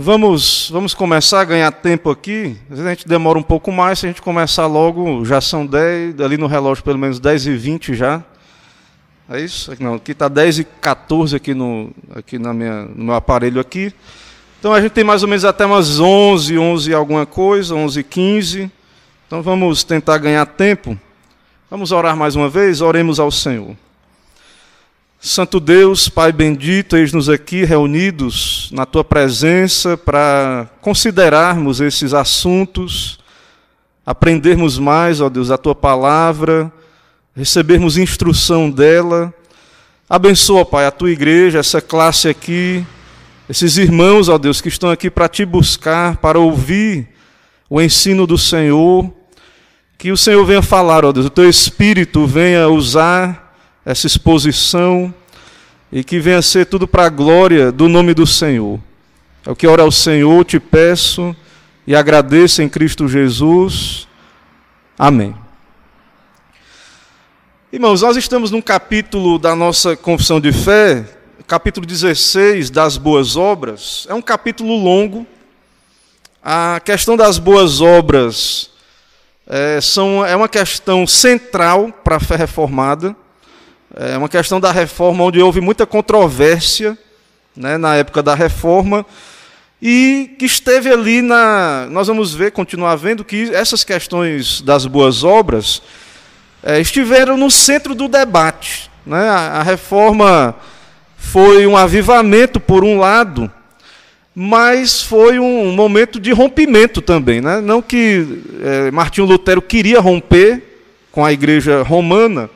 Vamos, vamos começar a ganhar tempo aqui. Às vezes a gente demora um pouco mais, se a gente começar logo, já são 10, ali no relógio pelo menos 10 e 20 já. É isso? Não, aqui está 10 e 14 aqui, no, aqui na minha, no meu aparelho aqui. Então a gente tem mais ou menos até umas 11, 11 e alguma coisa, 11 e 15. Então vamos tentar ganhar tempo. Vamos orar mais uma vez? Oremos ao Senhor. Santo Deus, Pai bendito, eis-nos aqui reunidos na tua presença para considerarmos esses assuntos, aprendermos mais, ó Deus, a tua palavra, recebermos instrução dela. Abençoa, Pai, a tua igreja, essa classe aqui, esses irmãos, ó Deus, que estão aqui para te buscar, para ouvir o ensino do Senhor. Que o Senhor venha falar, ó Deus, o teu espírito venha usar essa exposição e que venha ser tudo para a glória do nome do Senhor. É o que ora ao Senhor, te peço e agradeço em Cristo Jesus. Amém. Irmãos, nós estamos num capítulo da nossa confissão de fé, capítulo 16 das boas obras. É um capítulo longo. A questão das boas obras é, são, é uma questão central para a fé reformada. É uma questão da reforma onde houve muita controvérsia né, na época da reforma e que esteve ali na. Nós vamos ver, continuar vendo que essas questões das boas obras é, estiveram no centro do debate. Né? A, a reforma foi um avivamento, por um lado, mas foi um momento de rompimento também. Né? Não que é, Martinho Lutero queria romper com a igreja romana,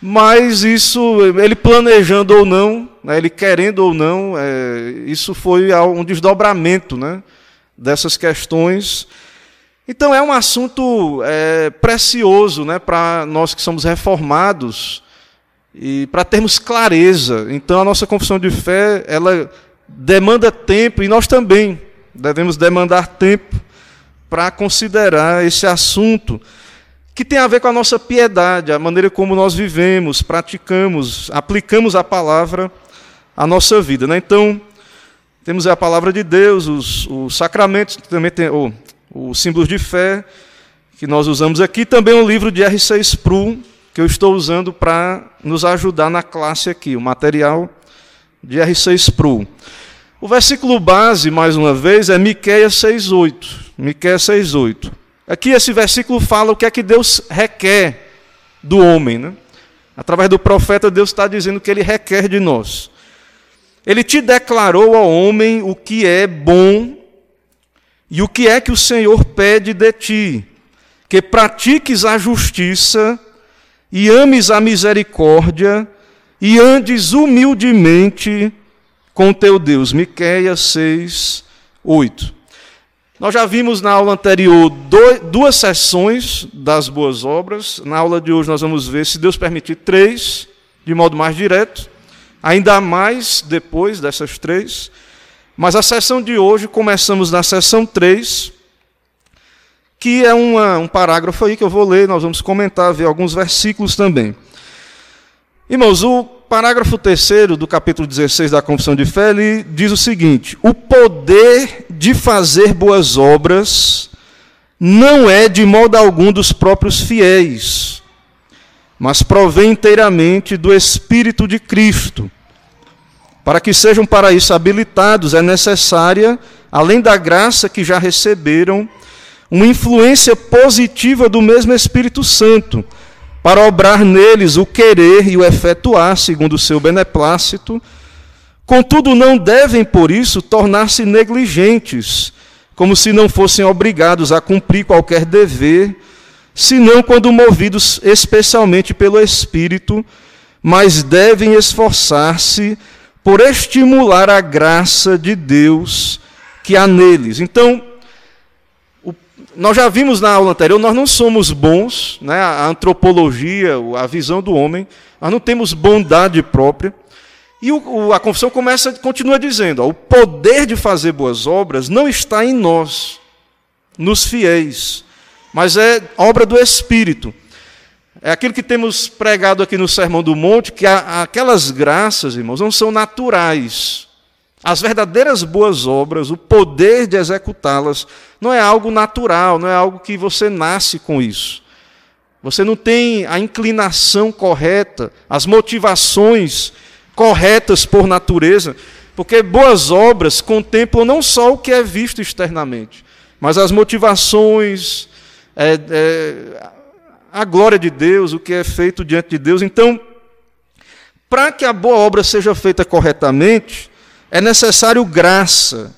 mas isso, ele planejando ou não, né, ele querendo ou não, é, isso foi um desdobramento né, dessas questões. Então é um assunto é, precioso né, para nós que somos reformados e para termos clareza. Então a nossa confissão de fé ela demanda tempo e nós também devemos demandar tempo para considerar esse assunto que tem a ver com a nossa piedade, a maneira como nós vivemos, praticamos, aplicamos a palavra à nossa vida. Né? Então, temos a palavra de Deus, os, os sacramentos, também tem oh, os símbolos de fé que nós usamos aqui, também o livro de R6 Spru, que eu estou usando para nos ajudar na classe aqui, o material de R6 Spru. O versículo base, mais uma vez, é Miqueias 6,8. Miqueias 6,8. Aqui esse versículo fala o que é que Deus requer do homem. Né? Através do profeta, Deus está dizendo que ele requer de nós. Ele te declarou ao homem o que é bom e o que é que o Senhor pede de ti: que pratiques a justiça e ames a misericórdia e andes humildemente com teu Deus. Miqueias 6, 8. Nós já vimos na aula anterior duas sessões das boas obras. Na aula de hoje nós vamos ver, se Deus permitir, três, de modo mais direto. Ainda mais depois dessas três. Mas a sessão de hoje, começamos na sessão 3, que é uma, um parágrafo aí que eu vou ler, nós vamos comentar, ver alguns versículos também. Irmãos, o parágrafo terceiro do capítulo 16 da Confissão de Fé, ele diz o seguinte: o poder de fazer boas obras não é de modo algum dos próprios fiéis, mas provém inteiramente do Espírito de Cristo. Para que sejam para isso habilitados, é necessária, além da graça que já receberam, uma influência positiva do mesmo Espírito Santo para obrar neles o querer e o efetuar, segundo o seu beneplácito. Contudo, não devem, por isso, tornar-se negligentes, como se não fossem obrigados a cumprir qualquer dever, senão quando movidos especialmente pelo Espírito, mas devem esforçar-se por estimular a graça de Deus que há neles. Então, nós já vimos na aula anterior, nós não somos bons, né? a antropologia, a visão do homem, nós não temos bondade própria. E o, a confissão começa, continua dizendo: ó, o poder de fazer boas obras não está em nós, nos fiéis, mas é obra do Espírito. É aquilo que temos pregado aqui no Sermão do Monte, que a, aquelas graças, irmãos, não são naturais. As verdadeiras boas obras, o poder de executá-las, não é algo natural, não é algo que você nasce com isso. Você não tem a inclinação correta, as motivações corretas por natureza, porque boas obras contemplam não só o que é visto externamente, mas as motivações, é, é, a glória de Deus, o que é feito diante de Deus. Então, para que a boa obra seja feita corretamente, é necessário graça.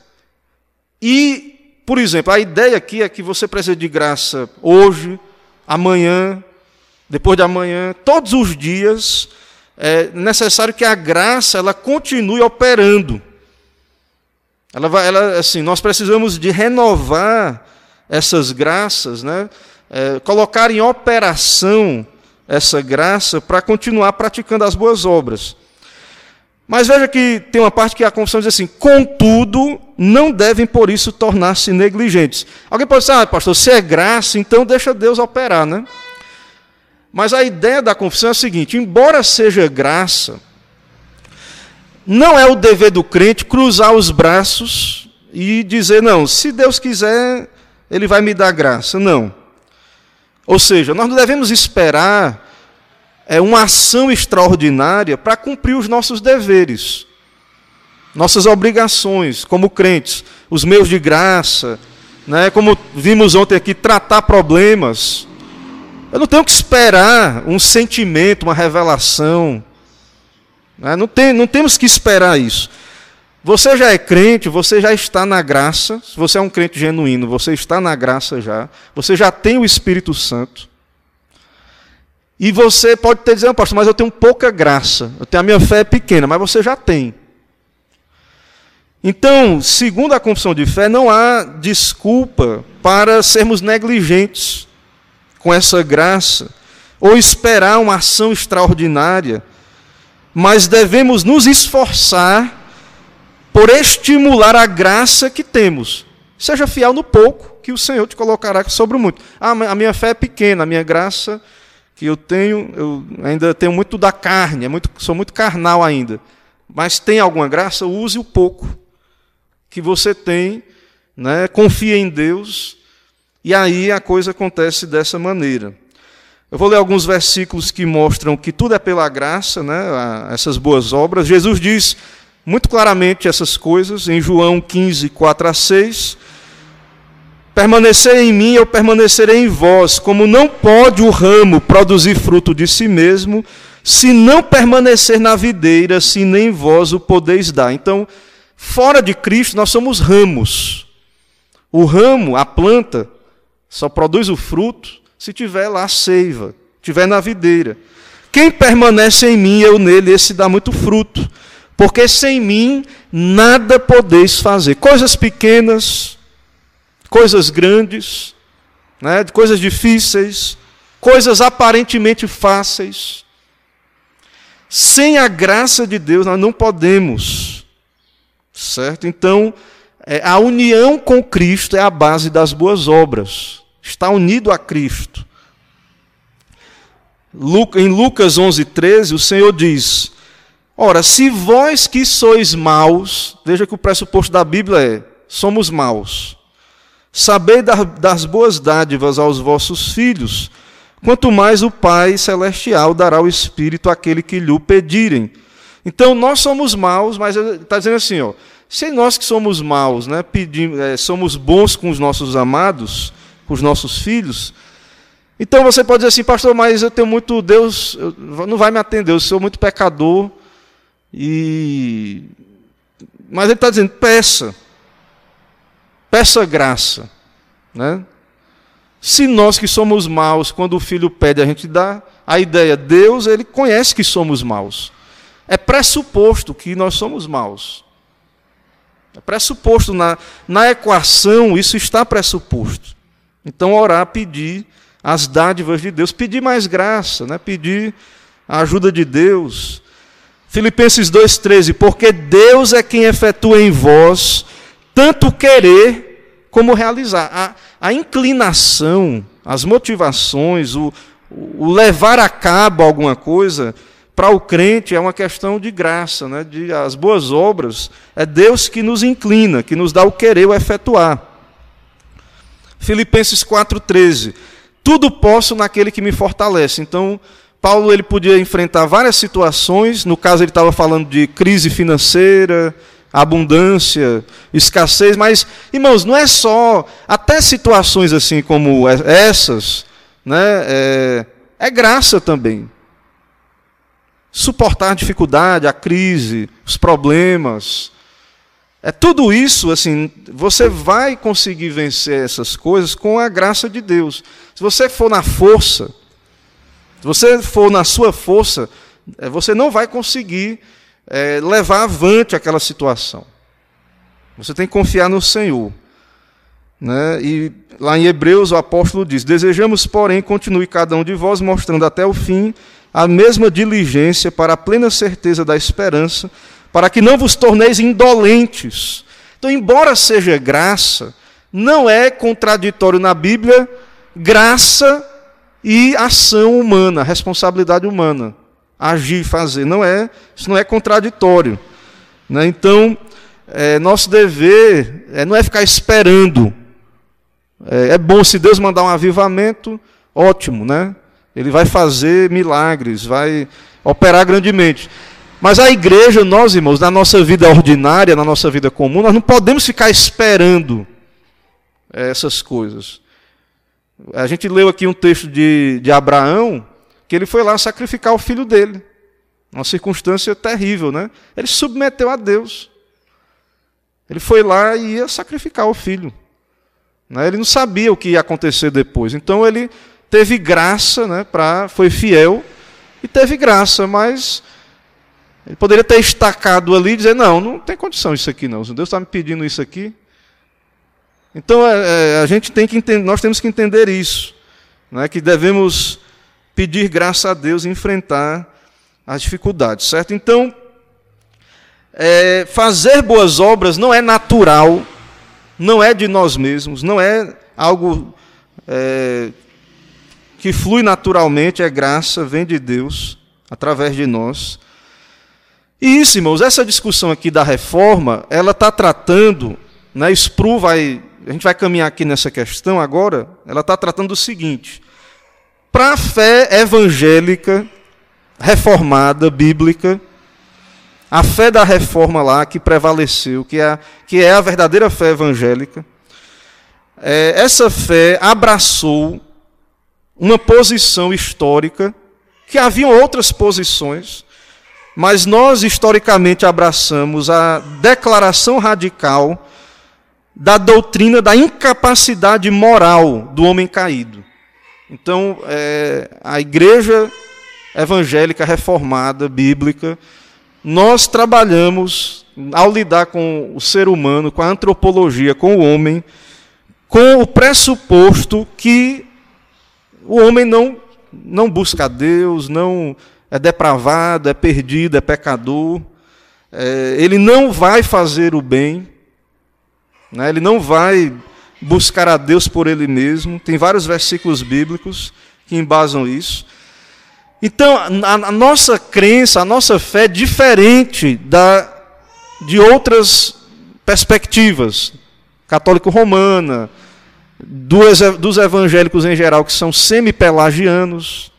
E, por exemplo, a ideia aqui é que você precisa de graça hoje, amanhã, depois de amanhã, todos os dias. É necessário que a graça ela continue operando. Ela vai, ela, assim, nós precisamos de renovar essas graças, né? É, colocar em operação essa graça para continuar praticando as boas obras. Mas veja que tem uma parte que a confissão diz assim: contudo, não devem por isso tornar-se negligentes. Alguém pode dizer, ah, pastor, se é graça, então deixa Deus operar, né? Mas a ideia da confissão é a seguinte: embora seja graça, não é o dever do crente cruzar os braços e dizer, não, se Deus quiser, Ele vai me dar graça. Não. Ou seja, nós não devemos esperar é, uma ação extraordinária para cumprir os nossos deveres, nossas obrigações como crentes, os meios de graça, né, como vimos ontem aqui, tratar problemas. Eu não tenho que esperar um sentimento, uma revelação. Né, não, tem, não temos que esperar isso. Você já é crente, você já está na graça. Se você é um crente genuíno, você está na graça já. Você já tem o Espírito Santo. E você pode ter dizendo, pastor, mas eu tenho pouca graça. Eu tenho a minha fé é pequena, mas você já tem. Então, segundo a confissão de fé, não há desculpa para sermos negligentes com essa graça ou esperar uma ação extraordinária, mas devemos nos esforçar por estimular a graça que temos. Seja fiel no pouco, que o Senhor te colocará sobre o muito. Ah, a minha fé é pequena, a minha graça que eu tenho, eu ainda tenho muito da carne, é muito, sou muito carnal ainda. Mas tem alguma graça, use o pouco que você tem, né? confie em Deus, e aí a coisa acontece dessa maneira. Eu vou ler alguns versículos que mostram que tudo é pela graça, né? essas boas obras. Jesus diz muito claramente essas coisas em João 15, 4 a 6. Permanecer em mim, eu permanecerei em vós, como não pode o ramo produzir fruto de si mesmo, se não permanecer na videira, se nem vós o podeis dar. Então, fora de Cristo, nós somos ramos. O ramo, a planta, só produz o fruto se tiver lá a seiva, tiver na videira. Quem permanece em mim, eu nele, esse dá muito fruto porque sem mim nada podeis fazer. Coisas pequenas, coisas grandes, né, coisas difíceis, coisas aparentemente fáceis. Sem a graça de Deus nós não podemos, certo? Então, é, a união com Cristo é a base das boas obras. Está unido a Cristo. Em Lucas 11, 13, o Senhor diz: Ora, se vós que sois maus, veja que o pressuposto da Bíblia é: somos maus. Sabei das boas dádivas aos vossos filhos, quanto mais o Pai Celestial dará o Espírito àquele que lhe pedirem. Então, nós somos maus, mas está dizendo assim: ó, se nós que somos maus, né, pedimos, é, somos bons com os nossos amados, com os nossos filhos, então você pode dizer assim, pastor, mas eu tenho muito, Deus não vai me atender, eu sou muito pecador, e mas ele está dizendo: peça, peça graça, né? Se nós que somos maus, quando o filho pede, a gente dá a ideia, Deus, ele conhece que somos maus. É pressuposto que nós somos maus. É pressuposto na, na equação, isso está pressuposto. Então, orar, pedir as dádivas de Deus, pedir mais graça, né? pedir a ajuda de Deus, Filipenses 2,13: Porque Deus é quem efetua em vós tanto querer como realizar. A, a inclinação, as motivações, o, o levar a cabo alguma coisa, para o crente é uma questão de graça, né? de as boas obras, é Deus que nos inclina, que nos dá o querer, o efetuar. Filipenses 4,13. Tudo posso naquele que me fortalece. Então, Paulo ele podia enfrentar várias situações, no caso ele estava falando de crise financeira, abundância, escassez, mas, irmãos, não é só, até situações assim como essas, né, é, é graça também. Suportar a dificuldade, a crise, os problemas, é tudo isso, assim, você vai conseguir vencer essas coisas com a graça de Deus. Se você for na força, se você for na sua força, é, você não vai conseguir é, levar avante aquela situação. Você tem que confiar no Senhor. Né? E lá em Hebreus o apóstolo diz: Desejamos, porém, continue cada um de vós mostrando até o fim a mesma diligência para a plena certeza da esperança, para que não vos torneis indolentes. Então, embora seja graça, não é contraditório na Bíblia graça e ação humana, responsabilidade humana, agir, fazer. Não é, isso não é contraditório. Né? Então, é, nosso dever é, não é ficar esperando. É, é, bom se Deus mandar um avivamento, ótimo, né? Ele vai fazer milagres, vai operar grandemente. Mas a igreja, nós irmãos, na nossa vida ordinária, na nossa vida comum, nós não podemos ficar esperando essas coisas. A gente leu aqui um texto de, de Abraão, que ele foi lá sacrificar o filho dele. Uma circunstância terrível, né? Ele submeteu a Deus. Ele foi lá e ia sacrificar o filho. Né? Ele não sabia o que ia acontecer depois. Então ele teve graça, né, pra, foi fiel e teve graça, mas ele poderia ter estacado ali e dizer: não, não tem condição isso aqui não. Deus está me pedindo isso aqui, então é, é, a gente tem que entender, nós temos que entender isso, né, que devemos pedir graça a Deus e enfrentar as dificuldades, certo? Então, é, fazer boas obras não é natural, não é de nós mesmos, não é algo é, que flui naturalmente, é graça, vem de Deus, através de nós. E isso, irmãos, essa discussão aqui da reforma, ela está tratando, né, Spru vai a gente vai caminhar aqui nessa questão agora, ela está tratando do seguinte: para a fé evangélica, reformada, bíblica, a fé da reforma lá que prevaleceu, que é, que é a verdadeira fé evangélica, é, essa fé abraçou uma posição histórica, que haviam outras posições, mas nós historicamente abraçamos a declaração radical da doutrina da incapacidade moral do homem caído. Então, é, a igreja evangélica reformada, bíblica, nós trabalhamos, ao lidar com o ser humano, com a antropologia, com o homem, com o pressuposto que o homem não, não busca a Deus, não é depravado, é perdido, é pecador, é, ele não vai fazer o bem, né? Ele não vai buscar a Deus por ele mesmo. Tem vários versículos bíblicos que embasam isso. Então, a, a nossa crença, a nossa fé é diferente da, de outras perspectivas, católico-romana, dos, dos evangélicos em geral, que são semi-pelagianos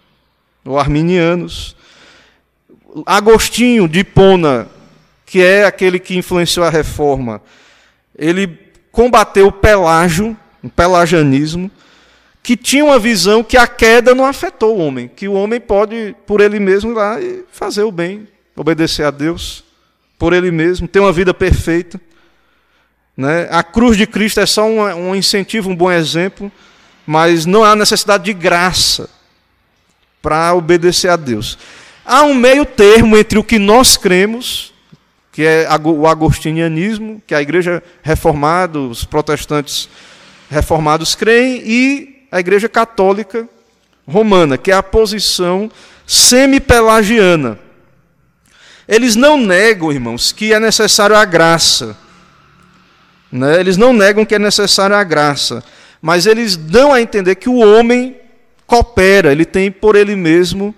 ou arminianos. Agostinho de Hipona, que é aquele que influenciou a reforma, ele combateu o pelágio, o pelagianismo, que tinha uma visão que a queda não afetou o homem, que o homem pode, por ele mesmo, ir lá e fazer o bem, obedecer a Deus, por ele mesmo, ter uma vida perfeita. Né? A cruz de Cristo é só um, um incentivo, um bom exemplo, mas não há necessidade de graça para obedecer a Deus. Há um meio termo entre o que nós cremos que é o agostinianismo, que a igreja reformada, os protestantes reformados creem, e a igreja católica romana, que é a posição semi-pelagiana. Eles não negam, irmãos, que é necessário a graça. Né? Eles não negam que é necessário a graça. Mas eles dão a entender que o homem coopera, ele tem por ele mesmo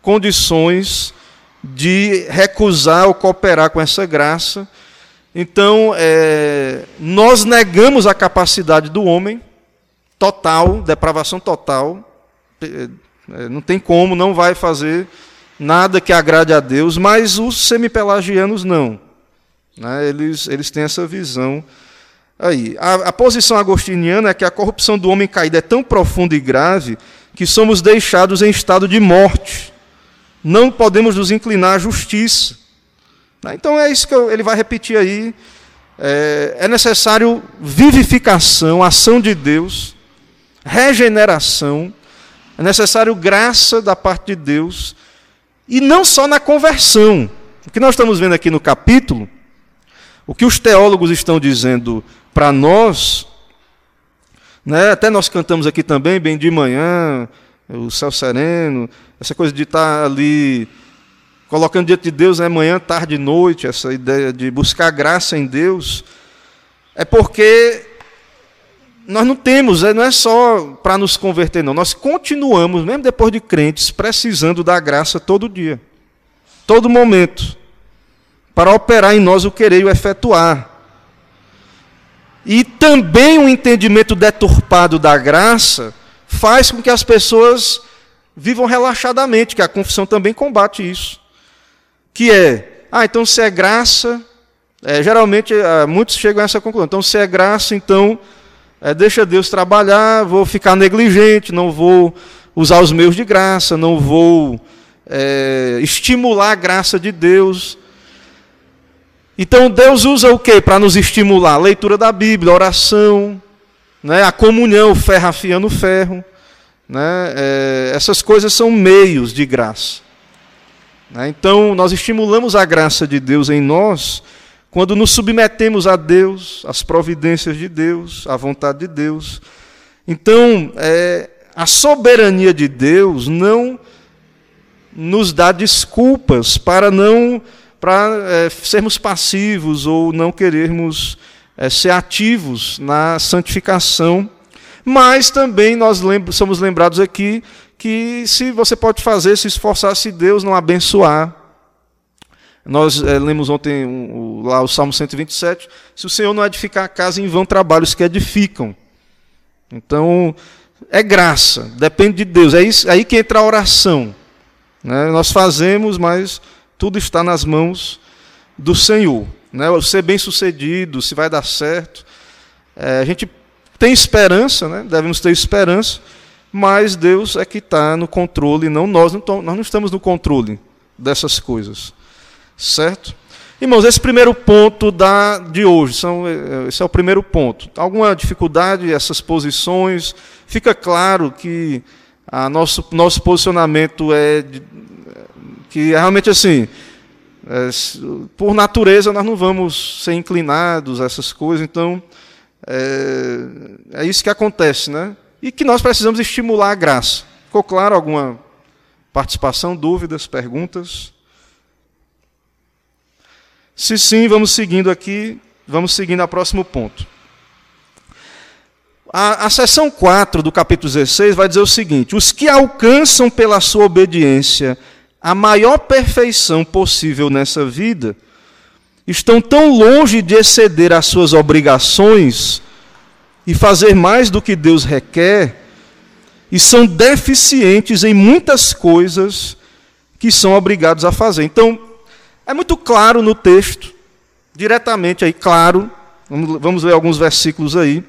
condições de recusar ou cooperar com essa graça. Então, é, nós negamos a capacidade do homem, total, depravação total. É, não tem como, não vai fazer nada que agrade a Deus, mas os semipelagianos não. Né? Eles, eles têm essa visão aí. A, a posição agostiniana é que a corrupção do homem caído é tão profunda e grave que somos deixados em estado de morte. Não podemos nos inclinar à justiça. Né? Então é isso que ele vai repetir aí. É, é necessário vivificação, ação de Deus, regeneração, é necessário graça da parte de Deus, e não só na conversão. O que nós estamos vendo aqui no capítulo, o que os teólogos estão dizendo para nós, né, até nós cantamos aqui também, bem de manhã, o céu sereno, essa coisa de estar ali colocando diante de Deus é manhã, tarde e noite, essa ideia de buscar graça em Deus, é porque nós não temos, é, não é só para nos converter, não. Nós continuamos, mesmo depois de crentes, precisando da graça todo dia, todo momento, para operar em nós o querer e o efetuar. E também o um entendimento deturpado da graça faz com que as pessoas vivam relaxadamente, que a confissão também combate isso. Que é, ah, então se é graça, é, geralmente é, muitos chegam a essa conclusão. Então, se é graça, então é, deixa Deus trabalhar, vou ficar negligente, não vou usar os meios de graça, não vou é, estimular a graça de Deus. Então Deus usa o que para nos estimular? A leitura da Bíblia, a oração, né, a comunhão, o ferro afiando o ferro. Né, é, essas coisas são meios de graça. Né, então nós estimulamos a graça de Deus em nós quando nos submetemos a Deus, às providências de Deus, à vontade de Deus. Então, é, a soberania de Deus não nos dá desculpas para não para é, sermos passivos ou não querermos é, ser ativos na santificação. Mas também nós somos lembrados aqui que se você pode fazer, se esforçar, se Deus não abençoar, nós é, lemos ontem um, lá o Salmo 127. Se o Senhor não edificar a casa, em vão trabalhos que edificam. Então, é graça, depende de Deus. É isso, é aí que entra a oração. Né? Nós fazemos, mas tudo está nas mãos do Senhor. Né? Ser bem sucedido, se vai dar certo. É, a gente tem esperança, né? devemos ter esperança, mas Deus é que está no controle, não nós, não, nós não estamos no controle dessas coisas. Certo? Irmãos, esse primeiro ponto da, de hoje, são, eh, esse é o primeiro ponto. Alguma dificuldade, essas posições? Fica claro que a nosso, nosso posicionamento é que é realmente assim, é, por natureza nós não vamos ser inclinados a essas coisas, então é, é isso que acontece, né? E que nós precisamos estimular a graça. Ficou claro alguma participação, dúvidas, perguntas? Se sim, vamos seguindo aqui, vamos seguindo ao próximo ponto. A, a seção 4 do capítulo 16 vai dizer o seguinte: os que alcançam pela sua obediência a maior perfeição possível nessa vida, estão tão longe de exceder as suas obrigações e fazer mais do que Deus requer, e são deficientes em muitas coisas que são obrigados a fazer. Então, é muito claro no texto, diretamente aí, claro, vamos, ver alguns versículos aí,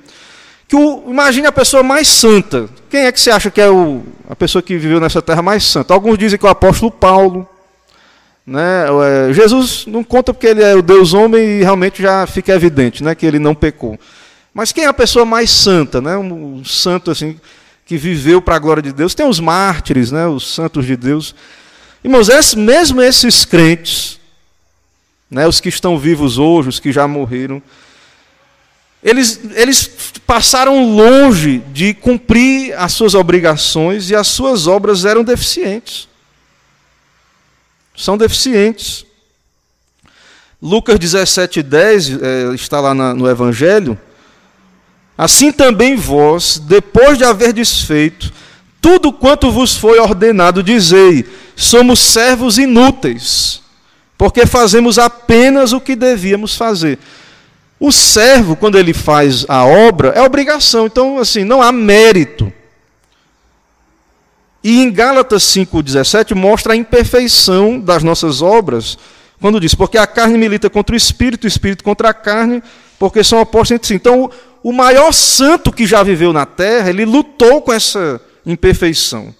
que o, imagine a pessoa mais santa. Quem é que você acha que é o, a pessoa que viveu nessa terra mais santa? Alguns dizem que é o apóstolo Paulo. Né? É, Jesus não conta porque ele é o Deus homem e realmente já fica evidente né, que ele não pecou. Mas quem é a pessoa mais santa? Né? Um, um santo assim que viveu para a glória de Deus. Tem os mártires, né, os santos de Deus. Irmãos, mesmo esses crentes, né, os que estão vivos hoje, os que já morreram, eles, eles passaram longe de cumprir as suas obrigações e as suas obras eram deficientes. São deficientes. Lucas 17, 10, é, está lá na, no Evangelho. Assim também vós, depois de haver desfeito tudo quanto vos foi ordenado, dizei: somos servos inúteis, porque fazemos apenas o que devíamos fazer. O servo, quando ele faz a obra, é obrigação, então, assim, não há mérito. E em Gálatas 5,17 mostra a imperfeição das nossas obras, quando diz: Porque a carne milita contra o espírito, o espírito contra a carne, porque são opostos entre si. Então, o maior santo que já viveu na terra, ele lutou com essa imperfeição.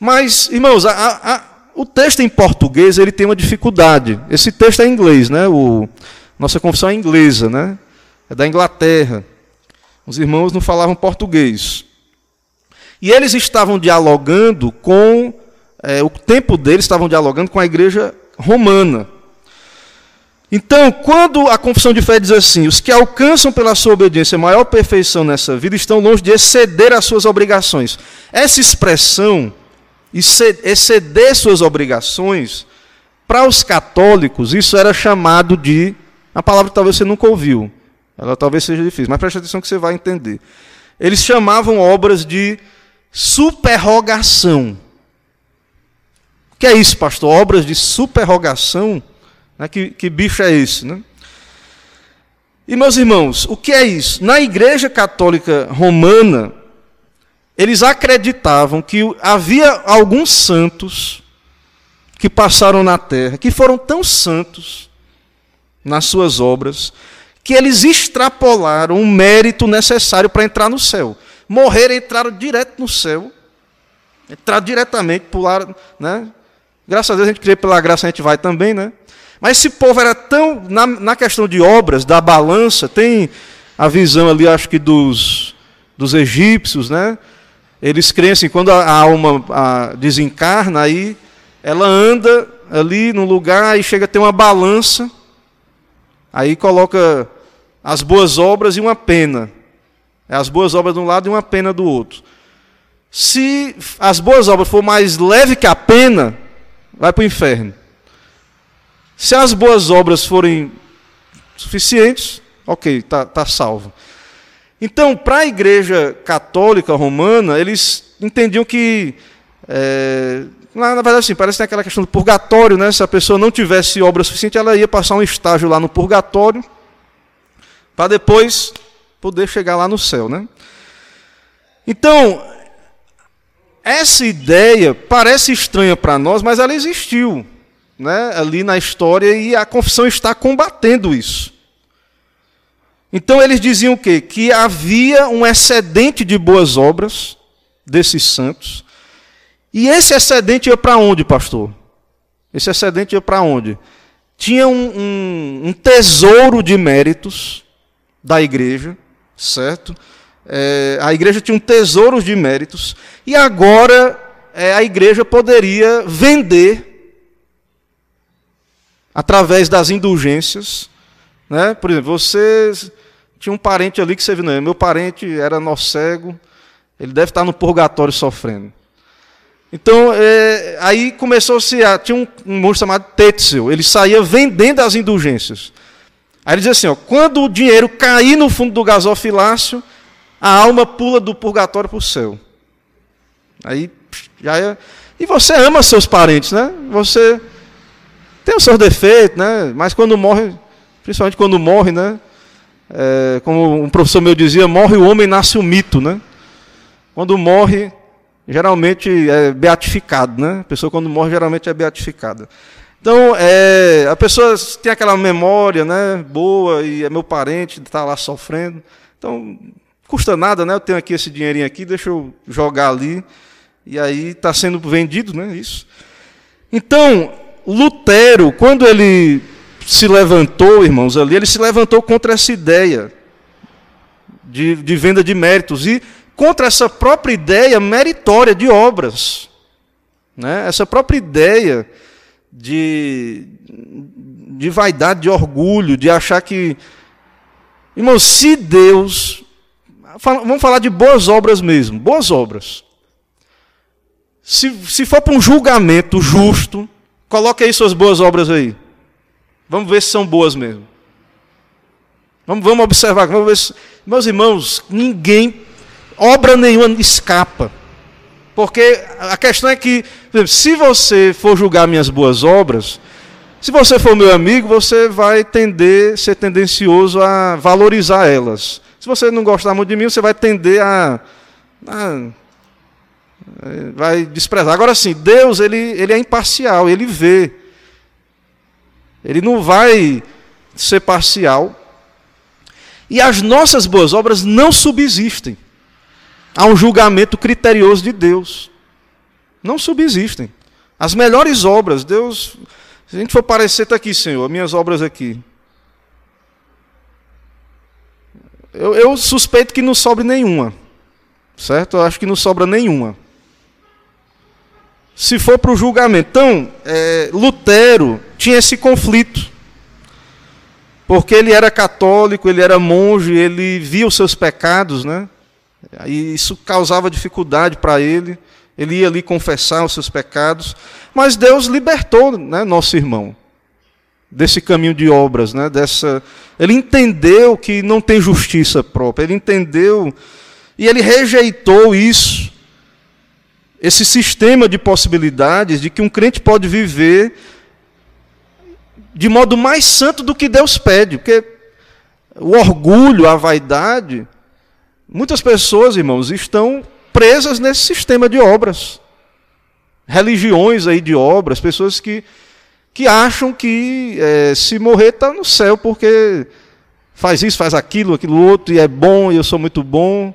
Mas, irmãos, a, a, o texto em português ele tem uma dificuldade. Esse texto é em inglês, né? O, nossa confissão é inglesa, né? É da Inglaterra. Os irmãos não falavam português. E eles estavam dialogando com, é, o tempo deles estavam dialogando com a igreja romana. Então, quando a confissão de fé diz assim: os que alcançam pela sua obediência maior perfeição nessa vida estão longe de exceder as suas obrigações. Essa expressão, exceder suas obrigações, para os católicos, isso era chamado de. A palavra que talvez você nunca ouviu. Ela talvez seja difícil, mas preste atenção que você vai entender. Eles chamavam obras de superrogação. O que é isso, pastor? Obras de superrogação? Né? Que, que bicho é esse? Né? E, meus irmãos, o que é isso? Na Igreja Católica Romana, eles acreditavam que havia alguns santos que passaram na terra, que foram tão santos nas suas obras, que eles extrapolaram o mérito necessário para entrar no céu morreram entraram direto no céu. Entraram diretamente, pularam, né? Graças a Deus a gente crê pela graça a gente vai também, né? Mas esse povo era tão. Na, na questão de obras, da balança, tem a visão ali, acho que dos, dos egípcios, né? Eles creem assim, quando a, a alma a, desencarna, aí ela anda ali no lugar e chega a ter uma balança, aí coloca as boas obras e uma pena. É as boas obras de um lado e uma pena do outro. Se as boas obras for mais leve que a pena, vai para o inferno. Se as boas obras forem suficientes, ok, está tá salvo. Então, para a igreja católica romana, eles entendiam que, é, na, na, verdade, assim, parece que aquela questão do purgatório, né? Se a pessoa não tivesse obra suficiente, ela ia passar um estágio lá no purgatório, para depois poder chegar lá no céu, né? Então, essa ideia parece estranha para nós, mas ela existiu, né? Ali na história e a confissão está combatendo isso. Então eles diziam o quê? Que havia um excedente de boas obras desses santos. E esse excedente ia para onde, pastor? Esse excedente ia para onde? Tinha um, um, um tesouro de méritos da igreja certo? É, a igreja tinha um tesouro de méritos e agora é, a igreja poderia vender através das indulgências, né? Por exemplo, você tinha um parente ali que você viu, não, meu parente era nosso cego, ele deve estar no purgatório sofrendo. Então, é, aí começou-se a. Tinha um, um monstro chamado Tetzel, ele saía vendendo as indulgências. Aí ele diz assim: ó, quando o dinheiro cair no fundo do gasofilácio, a alma pula do purgatório para o céu. Aí já é. E você ama seus parentes, né? Você tem os seus defeitos, né? Mas quando morre, principalmente quando morre, né? É, como um professor meu dizia, morre o homem, nasce o mito, né? Quando morre, geralmente é beatificado, né? A pessoa quando morre geralmente é beatificada. Então, é, a pessoa tem aquela memória né, boa e é meu parente, está lá sofrendo. Então, custa nada, né? Eu tenho aqui esse dinheirinho aqui, deixa eu jogar ali. E aí está sendo vendido, né? Isso. Então, Lutero, quando ele se levantou, irmãos, ali, ele se levantou contra essa ideia de, de venda de méritos e contra essa própria ideia meritória de obras. Né? Essa própria ideia de, de vaidade, de orgulho, de achar que. Irmão, se Deus. Vamos falar de boas obras mesmo, boas obras. Se, se for para um julgamento justo, coloque aí suas boas obras aí. Vamos ver se são boas mesmo. Vamos, vamos observar, vamos ver se, meus irmãos, ninguém, obra nenhuma escapa. Porque a questão é que, se você for julgar minhas boas obras, se você for meu amigo, você vai tender, ser tendencioso a valorizar elas. Se você não gostar muito de mim, você vai tender a, a vai desprezar. Agora sim, Deus ele, ele é imparcial, ele vê. Ele não vai ser parcial. E as nossas boas obras não subsistem a um julgamento criterioso de Deus. Não subsistem. As melhores obras, Deus. Se a gente for parecer, está aqui, Senhor, minhas obras aqui. Eu, eu suspeito que não sobre nenhuma. Certo? Eu acho que não sobra nenhuma. Se for para o julgamento. Então, é, Lutero tinha esse conflito. Porque ele era católico, ele era monge, ele via os seus pecados, né? E isso causava dificuldade para ele. Ele ia ali confessar os seus pecados. Mas Deus libertou né, nosso irmão desse caminho de obras, né, dessa. Ele entendeu que não tem justiça própria. Ele entendeu e ele rejeitou isso, esse sistema de possibilidades de que um crente pode viver de modo mais santo do que Deus pede, porque o orgulho, a vaidade, muitas pessoas, irmãos, estão presas nesse sistema de obras. Religiões aí de obras, pessoas que, que acham que é, se morrer está no céu porque faz isso, faz aquilo, aquilo outro, e é bom, e eu sou muito bom.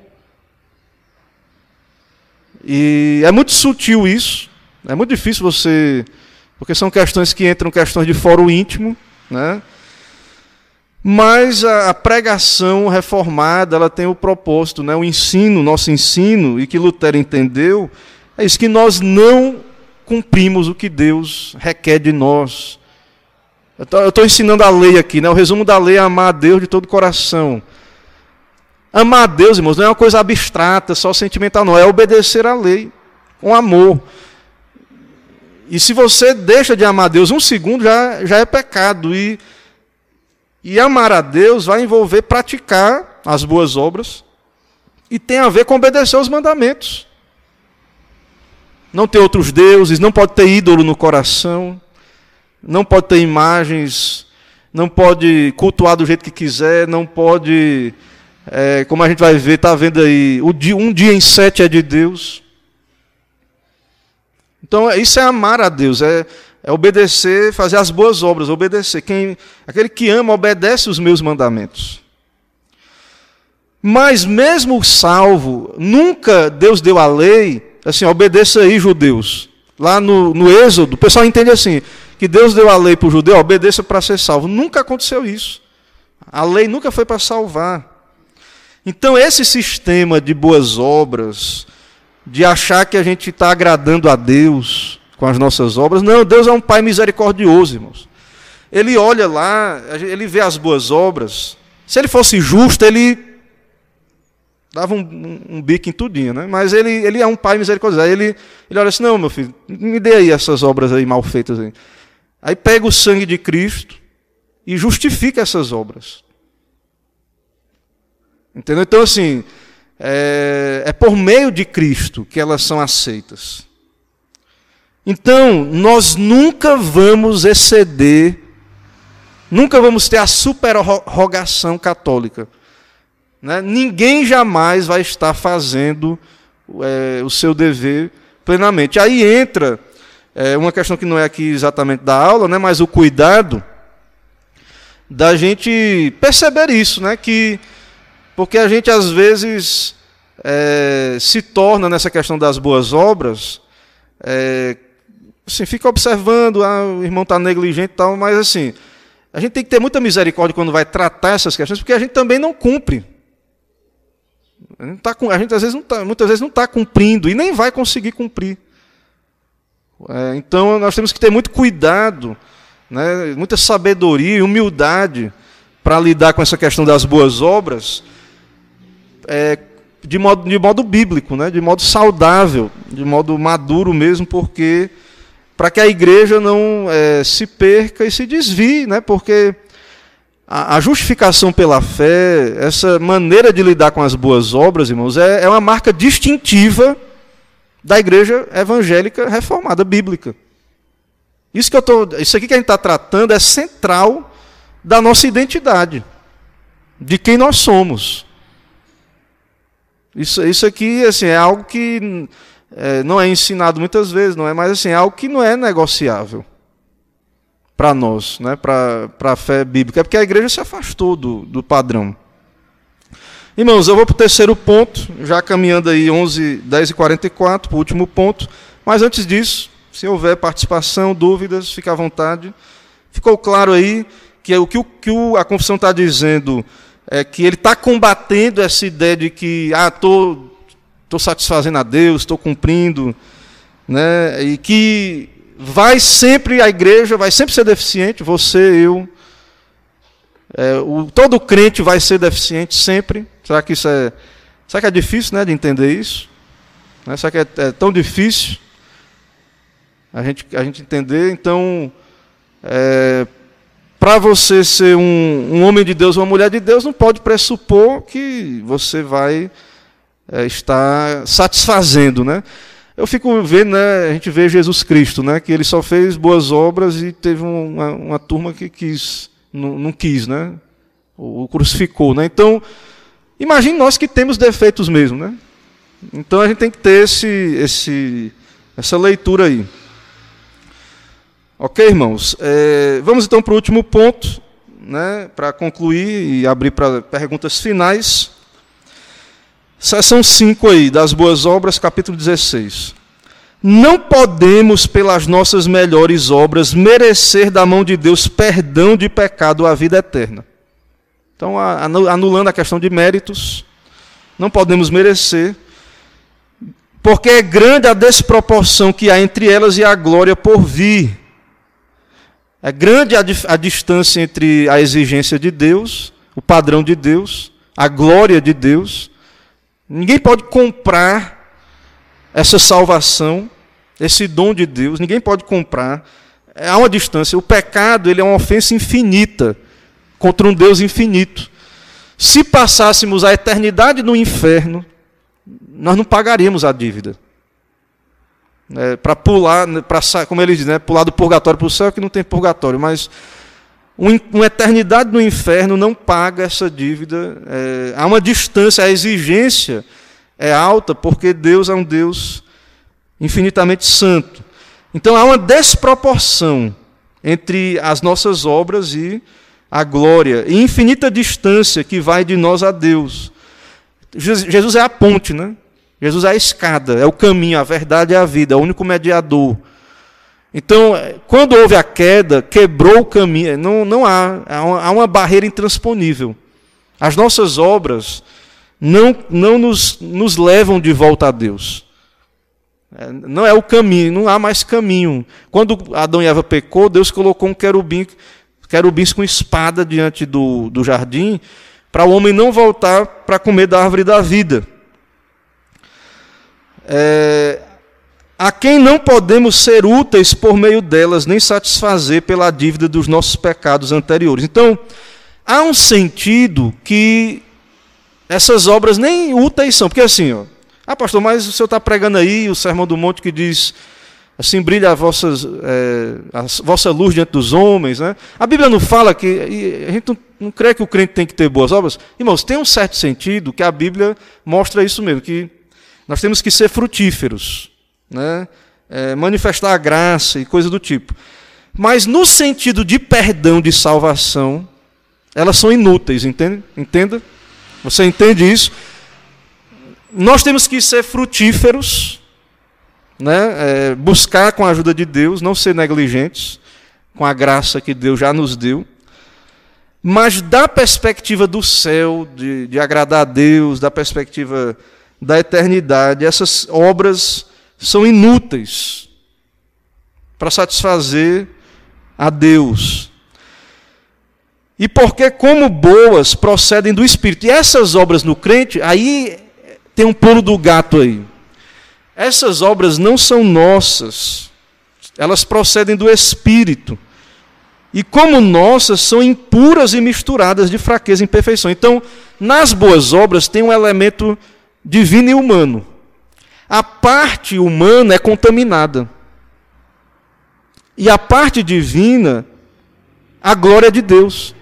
E é muito sutil isso, é muito difícil você porque são questões que entram questões de foro íntimo, né? Mas a, pregação reformada, ela tem o propósito, né? O ensino, nosso ensino, e que Lutero entendeu, é isso que nós não cumprimos o que Deus requer de nós. Eu estou ensinando a lei aqui, né? O resumo da lei é amar a Deus de todo o coração. Amar a Deus, irmãos, não é uma coisa abstrata, só sentimental, não. É obedecer à lei, com amor. E se você deixa de amar a Deus um segundo, já, já é pecado. E, e amar a Deus vai envolver praticar as boas obras e tem a ver com obedecer os mandamentos. Não ter outros deuses, não pode ter ídolo no coração, não pode ter imagens, não pode cultuar do jeito que quiser, não pode, é, como a gente vai ver, está vendo aí, um dia em sete é de Deus. Então, isso é amar a Deus, é, é obedecer, fazer as boas obras, obedecer. Quem, aquele que ama obedece os meus mandamentos. Mas mesmo salvo, nunca Deus deu a lei, assim, obedeça aí, judeus. Lá no, no Êxodo, o pessoal entende assim, que Deus deu a lei para o judeu, obedeça para ser salvo. Nunca aconteceu isso. A lei nunca foi para salvar. Então, esse sistema de boas obras, de achar que a gente está agradando a Deus com as nossas obras. Não, Deus é um Pai misericordioso, irmãos. Ele olha lá, ele vê as boas obras. Se ele fosse justo, ele dava um, um, um bico em tudinho, né? Mas ele, ele é um Pai misericordioso. Ele, ele olha assim, não, meu filho, me dê aí essas obras aí mal feitas aí. Aí pega o sangue de Cristo e justifica essas obras. Entendeu? Então, assim, é, é por meio de Cristo que elas são aceitas. Então, nós nunca vamos exceder, nunca vamos ter a superrogação católica. Né? Ninguém jamais vai estar fazendo é, o seu dever plenamente. Aí entra é, uma questão que não é aqui exatamente da aula, né, mas o cuidado da gente perceber isso, né, que porque a gente, às vezes, é, se torna, nessa questão das boas obras, é, assim, fica observando, ah, o irmão está negligente e tal, mas assim, a gente tem que ter muita misericórdia quando vai tratar essas questões, porque a gente também não cumpre. A gente, tá, a gente às vezes não tá, muitas vezes não está cumprindo e nem vai conseguir cumprir. É, então nós temos que ter muito cuidado, né, muita sabedoria e humildade para lidar com essa questão das boas obras, é, de, modo, de modo bíblico, né? de modo saudável, de modo maduro mesmo, porque para que a igreja não é, se perca e se desvie, né? porque a, a, justificação pela fé, essa maneira de lidar com as boas obras, irmãos, é, é uma marca distintiva da igreja evangélica reformada bíblica. Isso, que eu tô, isso aqui que a gente está tratando é central da nossa identidade, de quem nós somos. Isso, isso aqui assim, é algo que é, não é ensinado muitas vezes, não é? Mas assim, é algo que não é negociável para nós, né? para a fé bíblica. É porque a igreja se afastou do, do padrão. Irmãos, eu vou para o terceiro ponto, já caminhando aí 11, 10 e 44, para o último ponto. Mas antes disso, se houver participação, dúvidas, fique à vontade. Ficou claro aí que o que, o, que a confissão está dizendo é que ele está combatendo essa ideia de que, ah, estou tô satisfazendo a Deus, estou cumprindo, né? e que vai sempre, a igreja vai sempre ser deficiente, você, eu. É, o, todo crente vai ser deficiente sempre. Será que isso é. Será que é difícil né, de entender isso? Né? Será que é, é tão difícil a gente, a gente entender? Então, é, para você ser um, um, homem de Deus, uma mulher de Deus, não pode pressupor que você vai é, estar satisfazendo, né? Eu fico vendo, né, a gente vê Jesus Cristo, né, que ele só fez boas obras e teve uma, uma turma que quis, não, não quis, né, o, o, crucificou, né. Então, imagine nós que temos defeitos mesmo, né. Então a gente tem que ter esse, esse, essa leitura aí. Ok, irmãos? É, vamos então para o último ponto, né, para concluir e abrir para perguntas finais. Seção 5 aí, das Boas Obras, capítulo 16. Não podemos, pelas nossas melhores obras, merecer da mão de Deus perdão de pecado à vida eterna. Então, anulando a questão de méritos, não podemos merecer, porque é grande a desproporção que há entre elas e a glória por vir. É grande a, a distância entre a exigência de Deus, o padrão de Deus, a glória de Deus Ninguém pode comprar essa salvação, esse dom de Deus, ninguém pode comprar. É, há uma distância. O pecado ele é uma ofensa infinita contra um Deus infinito. Se passássemos a eternidade no inferno, nós não pagaríamos a dívida. É, para pular, pra, como ele diz, né, pular do purgatório para o céu, que não tem purgatório, mas uma eternidade no inferno não paga essa dívida. É, há uma distância, a exigência é alta, porque Deus é um Deus infinitamente santo. Então há uma desproporção entre as nossas obras e a glória, e infinita distância que vai de nós a Deus. Jesus é a ponte, né? Jesus é a escada, é o caminho, a verdade é a vida, é o único mediador. Então, quando houve a queda, quebrou o caminho, não, não há, há uma barreira intransponível. As nossas obras não, não nos, nos levam de volta a Deus. É, não é o caminho, não há mais caminho. Quando Adão e Eva pecou, Deus colocou um querubim, querubins com espada diante do, do jardim, para o homem não voltar para comer da árvore da vida. É, a quem não podemos ser úteis por meio delas, nem satisfazer pela dívida dos nossos pecados anteriores. Então, há um sentido que essas obras nem úteis são, porque assim, ó, ah, pastor, mas o senhor está pregando aí o Sermão do Monte que diz assim, brilha a, vossas, é, a vossa luz diante dos homens. Né? A Bíblia não fala que, a gente não, não crê que o crente tem que ter boas obras. Irmãos, tem um certo sentido que a Bíblia mostra isso mesmo, que nós temos que ser frutíferos né? É, manifestar a graça e coisa do tipo. Mas no sentido de perdão, de salvação, elas são inúteis, entende? Entenda? Você entende isso? Nós temos que ser frutíferos, né? É, buscar com a ajuda de Deus, não ser negligentes com a graça que Deus já nos deu. Mas da perspectiva do céu, de, de agradar a Deus, da perspectiva da eternidade, essas obras são inúteis para satisfazer a Deus. E porque, como boas, procedem do Espírito. E essas obras no crente, aí tem um pulo do gato aí. Essas obras não são nossas, elas procedem do Espírito. E como nossas, são impuras e misturadas de fraqueza e imperfeição. Então, nas boas obras tem um elemento divino e humano. A parte humana é contaminada. E a parte divina, a glória de Deus.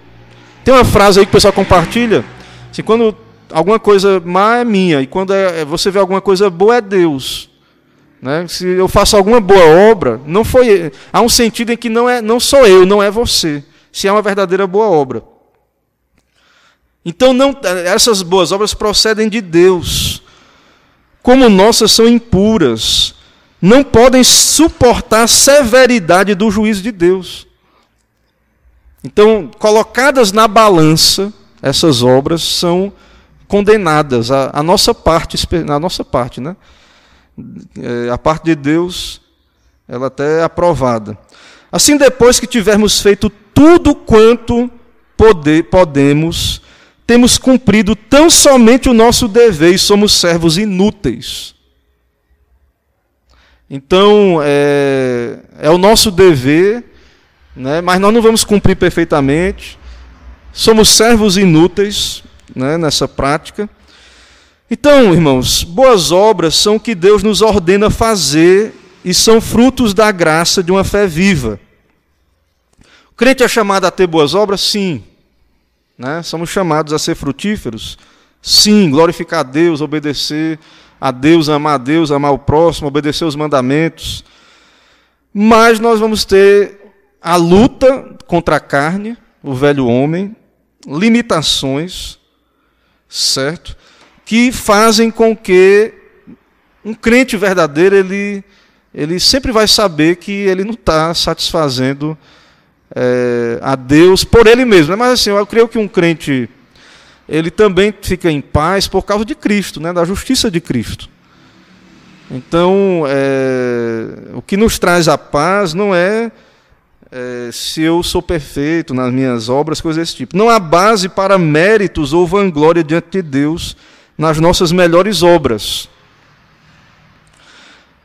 Tem uma frase aí que o pessoal compartilha. Assim, quando alguma coisa má é minha, e quando é, é, você vê alguma coisa boa é Deus. Né? Se eu faço alguma boa obra, não foi. Há um sentido em que não, é, não sou eu, não é você. Se é uma verdadeira boa obra. Então, não, essas boas obras procedem de Deus. Como nossas são impuras, não podem suportar a severidade do juízo de Deus. Então, colocadas na balança, essas obras são condenadas. A, a nossa parte, a nossa parte, né? É, a parte de Deus, ela até é aprovada. Assim, depois que tivermos feito tudo quanto poder, podemos, temos cumprido tão somente o nosso dever e somos servos inúteis. Então, é, é o nosso dever, né, mas nós não vamos cumprir perfeitamente. Somos servos inúteis né, nessa prática. Então, irmãos, boas obras são o que Deus nos ordena fazer e são frutos da graça de uma fé viva. O crente é chamado a ter boas obras? Sim. Né? Somos chamados a ser frutíferos? Sim. Glorificar a Deus, obedecer a Deus, amar a Deus, amar o próximo, obedecer os mandamentos. Mas nós vamos ter a luta contra a carne, o velho homem, limitações, certo? Que fazem com que um crente verdadeiro ele, ele sempre vai saber que ele não está satisfazendo é, a Deus por ele mesmo. Né? Mas assim, eu creio que um crente ele também fica em paz por causa de Cristo, né? da justiça de Cristo. Então, é, o que nos traz a paz não é é, se eu sou perfeito nas minhas obras, coisas desse tipo. Não há base para méritos ou vanglória diante de Deus nas nossas melhores obras.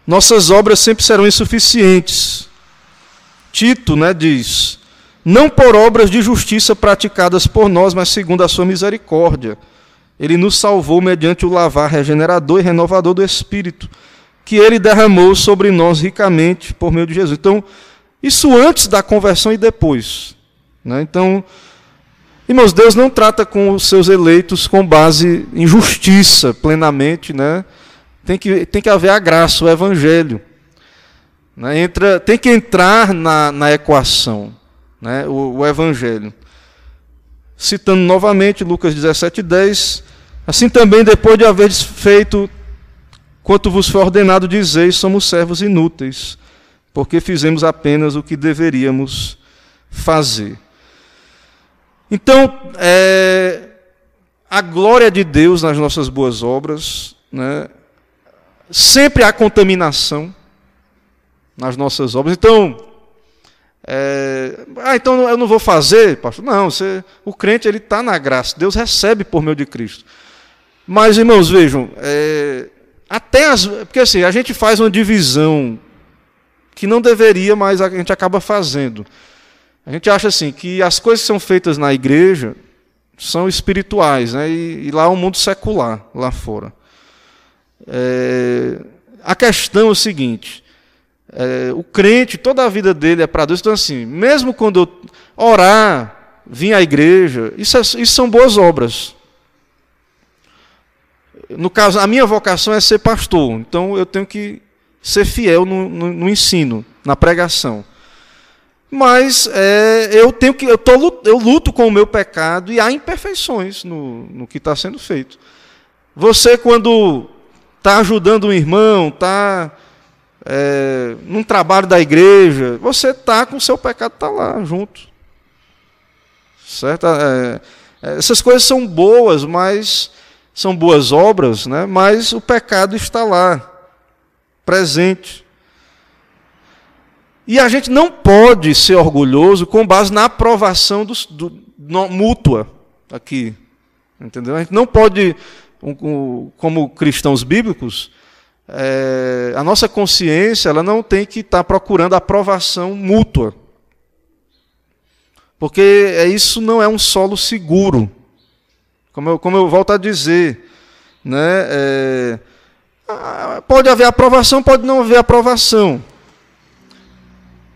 Nossas obras sempre serão insuficientes. Tito né, diz: não por obras de justiça praticadas por nós, mas segundo a sua misericórdia. Ele nos salvou mediante o lavar regenerador e renovador do Espírito, que ele derramou sobre nós ricamente por meio de Jesus. Então, isso antes da conversão e depois. Né? Então, irmãos, Deus não trata com os seus eleitos com base em justiça plenamente. Né? Tem, que, tem que haver a graça, o evangelho. Né? Entra, tem que entrar na, na equação né? o, o evangelho. Citando novamente Lucas 17, 10. Assim também, depois de haver feito quanto vos foi ordenado, dizeis: somos servos inúteis porque fizemos apenas o que deveríamos fazer. Então, é, a glória de Deus nas nossas boas obras, né, sempre há contaminação nas nossas obras. Então, é, ah, então eu não vou fazer, pastor. Não, você, o crente ele está na graça. Deus recebe por meio de Cristo. Mas, irmãos, vejam, é, até as, porque assim a gente faz uma divisão que não deveria, mas a gente acaba fazendo. A gente acha assim que as coisas que são feitas na igreja são espirituais, né? e, e lá é um mundo secular, lá fora. É, a questão é o seguinte: é, o crente, toda a vida dele é para Deus. Então, assim, mesmo quando eu orar, vir à igreja, isso, é, isso são boas obras. No caso, a minha vocação é ser pastor, então eu tenho que ser fiel no, no, no ensino, na pregação. Mas é, eu tenho que eu, tô, eu luto com o meu pecado e há imperfeições no, no que está sendo feito. Você, quando está ajudando um irmão, está é, num trabalho da igreja, você está com o seu pecado tá lá junto. Certo? É, é, essas coisas são boas, mas são boas obras, né? mas o pecado está lá presente. E a gente não pode ser orgulhoso com base na aprovação do, do, do mútua aqui. Entendeu? A gente não pode, como cristãos bíblicos, é, a nossa consciência ela não tem que estar procurando aprovação mútua. Porque é, isso não é um solo seguro. Como eu, como eu volto a dizer, né, é, Ah, pode haver aprovação, pode não haver aprovação.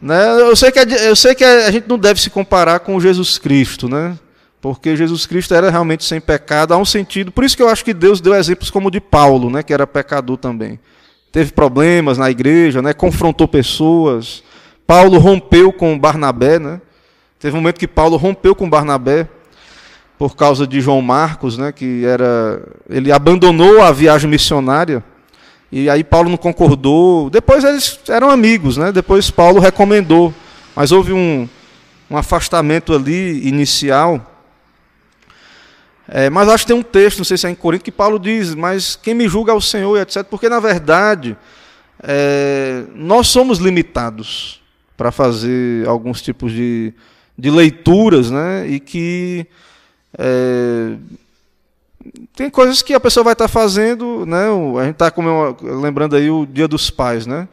Né? Eu, sei que eu sei que a gente não deve se comparar com Jesus Cristo, né? Porque Jesus Cristo era realmente sem pecado, há um sentido. Por isso que eu acho que Deus deu exemplos como o de Paulo, né? que era pecador também. Teve problemas na igreja, né? confrontou pessoas. Paulo rompeu com Barnabé. Né? Teve um momento que Paulo rompeu com Barnabé por causa de João Marcos, né? que era ele abandonou a viagem missionária e aí Paulo não concordou. Depois eles eram amigos, né? Depois Paulo recomendou, mas houve um, um afastamento ali inicial. É, mas acho que tem um texto, não sei se é em Corinto, que Paulo diz: Mas quem me julga é o Senhor, etc. Porque na verdade é, nós somos limitados para fazer alguns tipos de, de leituras, né? E que é, tem coisas que a pessoa vai estar fazendo, né? A gente está lembrando aí o Dia dos Pais, né?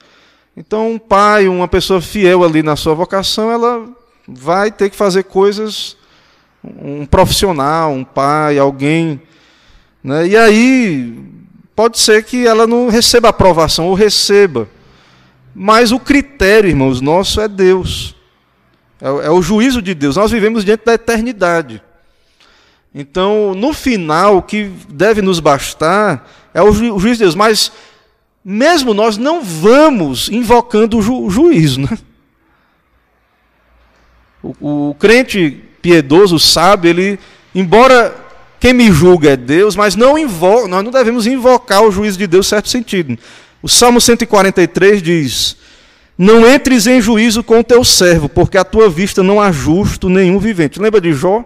Então, um pai, uma pessoa fiel ali na sua vocação, ela vai ter que fazer coisas, um profissional, um pai, alguém, né? E aí pode ser que ela não receba aprovação ou receba, mas o critério, irmãos, nosso é Deus, é, é o juízo de Deus. Nós vivemos diante da eternidade. Então, no final, o que deve nos bastar é o, ju o juízo de Deus. Mas, mesmo nós não vamos invocando o, ju juízo. Né? O, o, crente piedoso, sabe, ele, embora quem me julga é Deus, mas não invoca, nós não devemos invocar o juízo de Deus em certo sentido. O Salmo 143 diz: Não entres em juízo com o teu servo, porque a tua vista não há justo nenhum vivente. Lembra de Jó?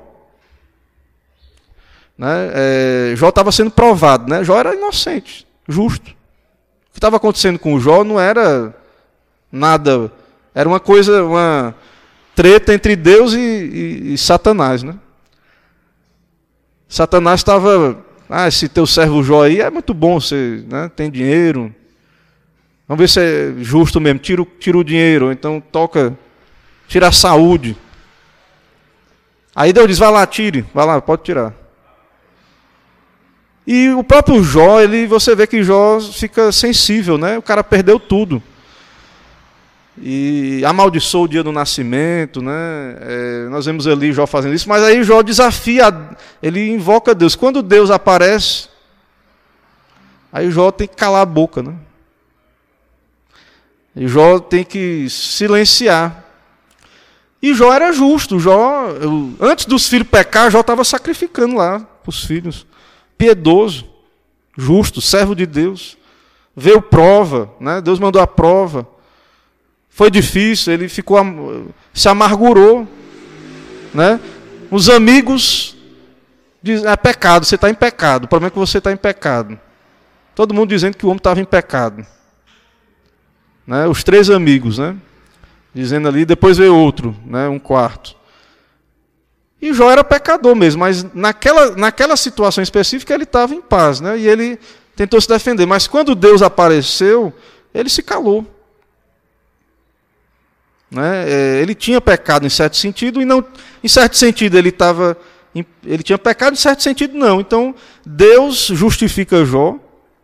Né? É, Jó estava sendo provado, né? Jó era inocente, justo. O que estava acontecendo com Jó não era nada, era uma coisa, uma treta entre Deus e, e, e Satanás, né? Satanás estava, ah, esse teu servo Jó aí é muito bom, você né, tem dinheiro, vamos ver se é justo mesmo, tira, tira o dinheiro, então toca, tira a saúde. Aí Deus diz, vai lá, tire, vai lá, pode tirar. E o próprio Jó, ele, você vê que Jó fica sensível, né? O cara perdeu tudo. E amaldiçoou o dia do nascimento, né? É, nós vemos ali Jó fazendo isso, mas aí Jó desafia, ele invoca Deus. Quando Deus aparece, aí Jó tem que calar a boca, né? E Jó tem que silenciar. E Jó era justo. Jó, antes dos filhos pecar, Jó estava sacrificando lá os filhos piedoso, justo, servo de Deus. Veio prova, né? Deus mandou a prova. Foi difícil, ele ficou se amargurou, né? Os amigos dizem, é pecado, você está em pecado. O problema é que você está em pecado. Todo mundo dizendo que o homem estava em pecado. Né? Os três amigos, né? Dizendo ali, depois veio outro, né? um quarto. E Jó era pecador mesmo, mas naquela, naquela situação específica ele estava em paz, né? E ele tentou se defender. Mas quando Deus apareceu, ele se calou. Né? É, ele tinha pecado em certo sentido, e não, em certo sentido ele estava. Ele tinha pecado, em certo sentido não. Então, Deus justifica Jó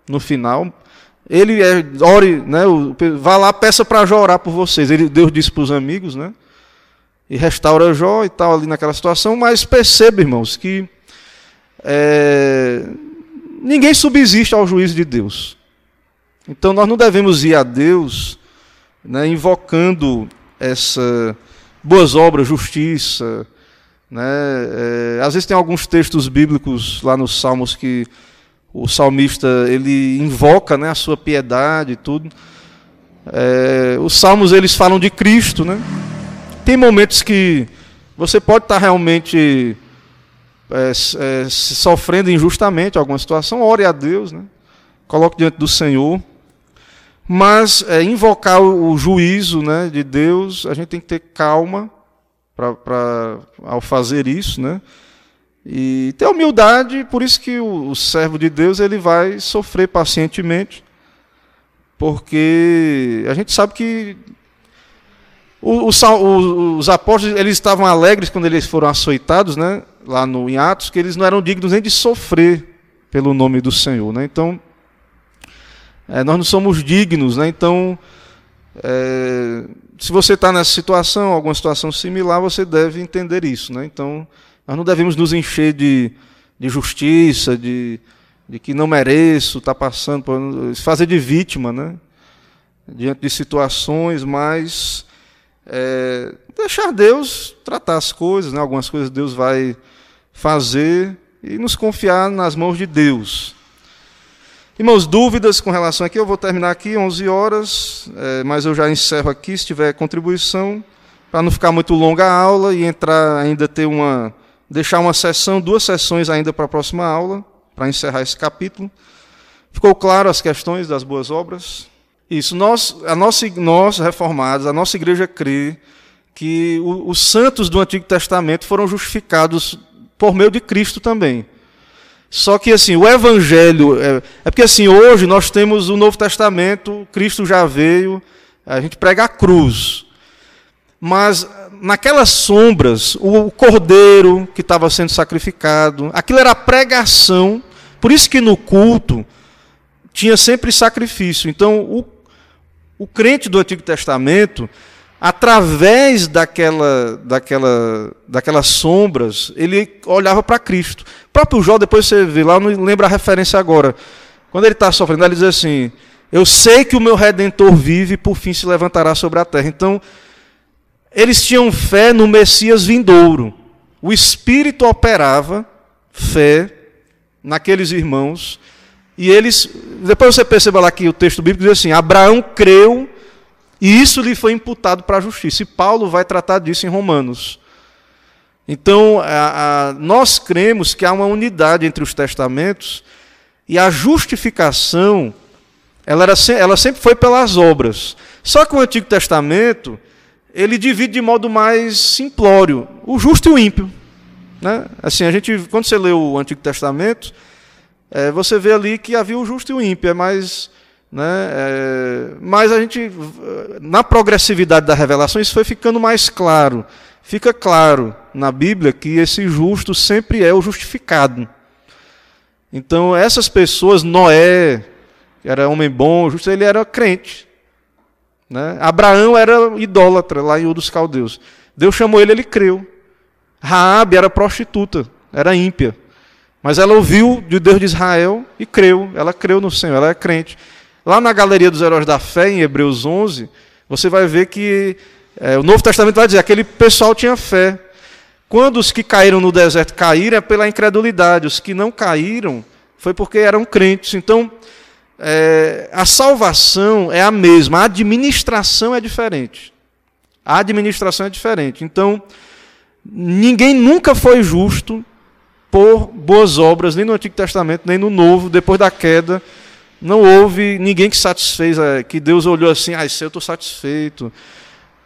no final. Ele é, ore, né, vá lá, peça para Jó orar por vocês. Ele, Deus disse para os amigos, né? e restaura Jó e tal ali naquela situação, mas perceba, irmãos, que é, ninguém subsiste ao juízo de Deus. Então nós não devemos ir a Deus né, invocando essa boas obras, justiça. Né, é, às vezes tem alguns textos bíblicos lá nos Salmos que o salmista ele invoca né, a sua piedade e tudo. É, os salmos eles falam de Cristo, né? tem momentos que você pode estar realmente é, é, sofrendo injustamente alguma situação, ore a Deus, né? coloque diante do Senhor. Mas é, invocar o, o, juízo né, de Deus, a gente tem que ter calma pra, pra, ao fazer isso, né? E ter humildade, por isso que o, o servo de Deus ele vai sofrer pacientemente, porque a gente sabe que os, os, apóstolos eles estavam alegres quando eles foram açoitados, né, lá no, em Atos, que eles não eram dignos nem de sofrer pelo nome do Senhor. Né? Então, é, nós não somos dignos, né? Então, é, se você está nessa situação, alguma situação similar, você deve entender isso, né? Então, nós não devemos nos encher de, de justiça, de, de que não mereço estar tá passando, por, fazer de vítima, né? Diante de situações, mas é, deixar Deus tratar as coisas, né? algumas coisas Deus vai fazer e nos confiar nas mãos de Deus. Irmãos, dúvidas com relação aqui, eu vou terminar aqui 11 horas, é, mas eu já encerro aqui se tiver contribuição, para não ficar muito longa a aula e entrar ainda ter uma deixar uma sessão, duas sessões ainda para a próxima aula, para encerrar esse capítulo. Ficou claro as questões das boas obras? Isso, nós, a nossa, nós reformados, a nossa igreja crê que os santos do Antigo Testamento foram justificados por meio de Cristo também. Só que assim, o evangelho é, é, porque assim, hoje nós temos o Novo Testamento, Cristo já veio, a gente prega a cruz. Mas naquelas sombras, o cordeiro que estava sendo sacrificado, aquilo era a pregação. Por isso que no culto tinha sempre sacrifício. Então, o o crente do Antigo Testamento, através daquela, daquela, daquelas sombras, ele olhava para Cristo. O próprio Jó, depois você vê lá, não lembra a referência agora. Quando ele está sofrendo, ele diz assim: Eu sei que o meu redentor vive e por fim se levantará sobre a terra. Então, eles tinham fé no Messias vindouro. O Espírito operava fé naqueles irmãos e eles, depois você perceba lá que o texto bíblico diz assim: Abraão creu e isso lhe foi imputado para a justiça. E Paulo vai tratar disso em Romanos. Então, a, a, nós cremos que há uma unidade entre os testamentos e a justificação, ela, era, ela sempre foi pelas obras. Só que o Antigo Testamento, ele divide de modo mais simplório, o justo e o ímpio. Né? Assim, a gente, quando você lê o Antigo Testamento, é, você vê ali que havia o justo e o ímpio, é mais. Né, é, mas a gente, na progressividade da revelação, isso foi ficando mais claro. Fica claro na Bíblia que esse justo sempre é o justificado. Então, essas pessoas, Noé, que era homem bom, justo, ele era crente. Né? Abraão era idólatra lá em Ur dos Caldeus. Deus chamou ele, ele creu. Raabe era prostituta, era ímpia. Mas ela ouviu de Deus de Israel e creu. Ela creu no Senhor, ela é crente. Lá na Galeria dos Heróis da Fé, em Hebreus 11, você vai ver que é, o Novo Testamento vai dizer aquele pessoal tinha fé. Quando os que caíram no deserto caíram é pela incredulidade, os que não caíram foi porque eram crentes. Então, é, a salvação é a mesma, a administração é diferente. A administração é diferente. Então, ninguém nunca foi justo por boas obras, nem no Antigo Testamento, nem no Novo, depois da queda. Não houve ninguém que satisfez, é, que Deus olhou assim, ah, isso eu estou satisfeito.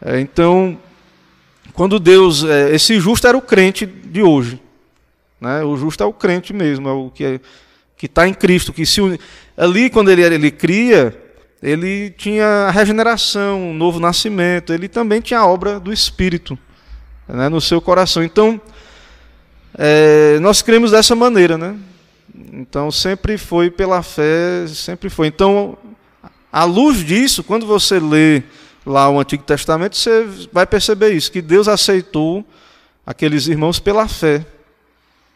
É, então, quando Deus, é, esse justo era o crente de hoje. Né? O justo é o crente mesmo, é o que é, está em Cristo, que se ali quando ele ele cria, ele tinha a regeneração, um novo nascimento, ele também tinha a obra do Espírito né, no seu coração. Então, é, nós cremos dessa maneira, né? Então sempre foi pela fé, sempre foi. Então, à luz disso, quando você lê lá o Antigo Testamento, você vai perceber isso, que Deus aceitou aqueles irmãos pela fé,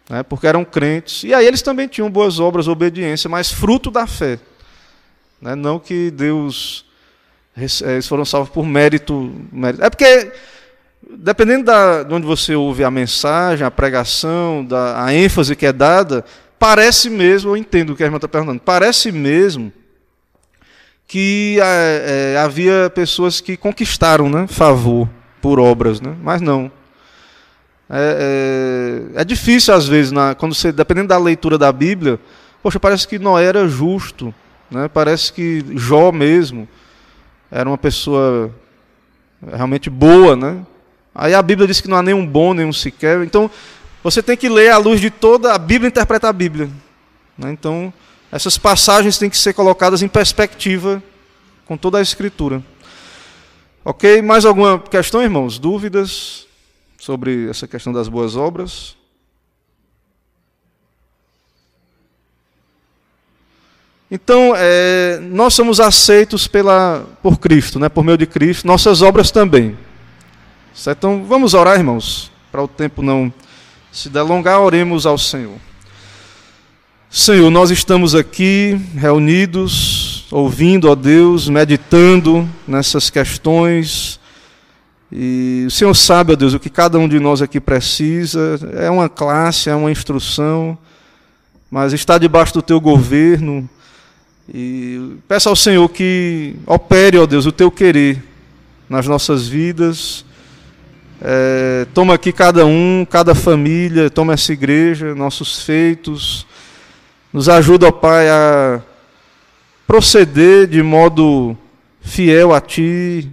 né? porque eram crentes. E aí eles também tinham boas obras, obediência, mas fruto da fé. Né? Não que Deus. Eles foram salvos por mérito, mérito. É porque dependendo da, de onde você ouve a mensagem, a pregação, da, a ênfase que é dada, parece mesmo, eu entendo o que a irmã está perguntando, parece mesmo que é, é, havia pessoas que conquistaram né, favor por obras, né? mas não. É, é, é difícil às vezes, na, quando você, dependendo da leitura da Bíblia, poxa, parece que Noé era justo, né? parece que Jó mesmo era uma pessoa realmente boa, né? Aí a Bíblia diz que não há nenhum bom, nenhum sequer. Então, você tem que ler à luz de toda a Bíblia interpretar a Bíblia. Né? Então, essas passagens têm que ser colocadas em perspectiva com toda a Escritura. Ok? Mais alguma questão, irmãos? Dúvidas sobre essa questão das boas obras? Então, é, nós somos aceitos pela, por Cristo, né, por meio de Cristo, nossas obras também. Certo? Então, vamos orar, irmãos, para o tempo não se delongar, oremos ao Senhor. Senhor, nós estamos aqui reunidos, ouvindo, ó Deus, meditando nessas questões. E o Senhor sabe, ó Deus, o que cada um de nós aqui precisa. É uma classe, é uma instrução, mas está debaixo do teu governo. E peço ao Senhor que opere, ó Deus, o teu querer nas nossas vidas. É, toma aqui cada um, cada família, toma essa igreja, nossos feitos nos ajuda, ó Pai, a proceder de modo fiel a Ti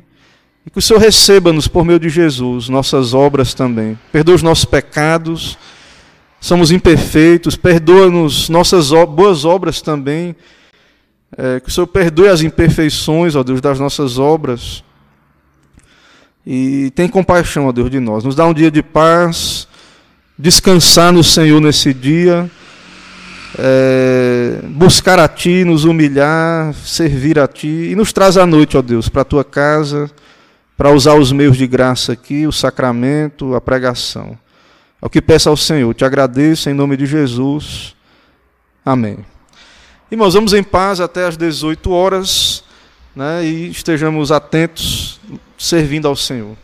e que o Senhor receba-nos por meio de Jesus, nossas obras também. Perdoa os nossos pecados, somos imperfeitos, perdoa-nos nossas boas obras também. É, que o Senhor perdoe as imperfeições, ó Deus, das nossas obras. E tem compaixão, ó Deus, de nós. Nos dá um dia de paz, descansar no Senhor nesse dia é, buscar a Ti, nos humilhar, servir a Ti, e nos traz à noite, ó Deus, para a Tua casa, para usar os meios de graça aqui, o sacramento, a pregação. É o que peço ao Senhor, te agradeço em nome de Jesus. Amém. Irmãos, vamos em paz até às 18 horas, né, e estejamos atentos, servindo ao Senhor.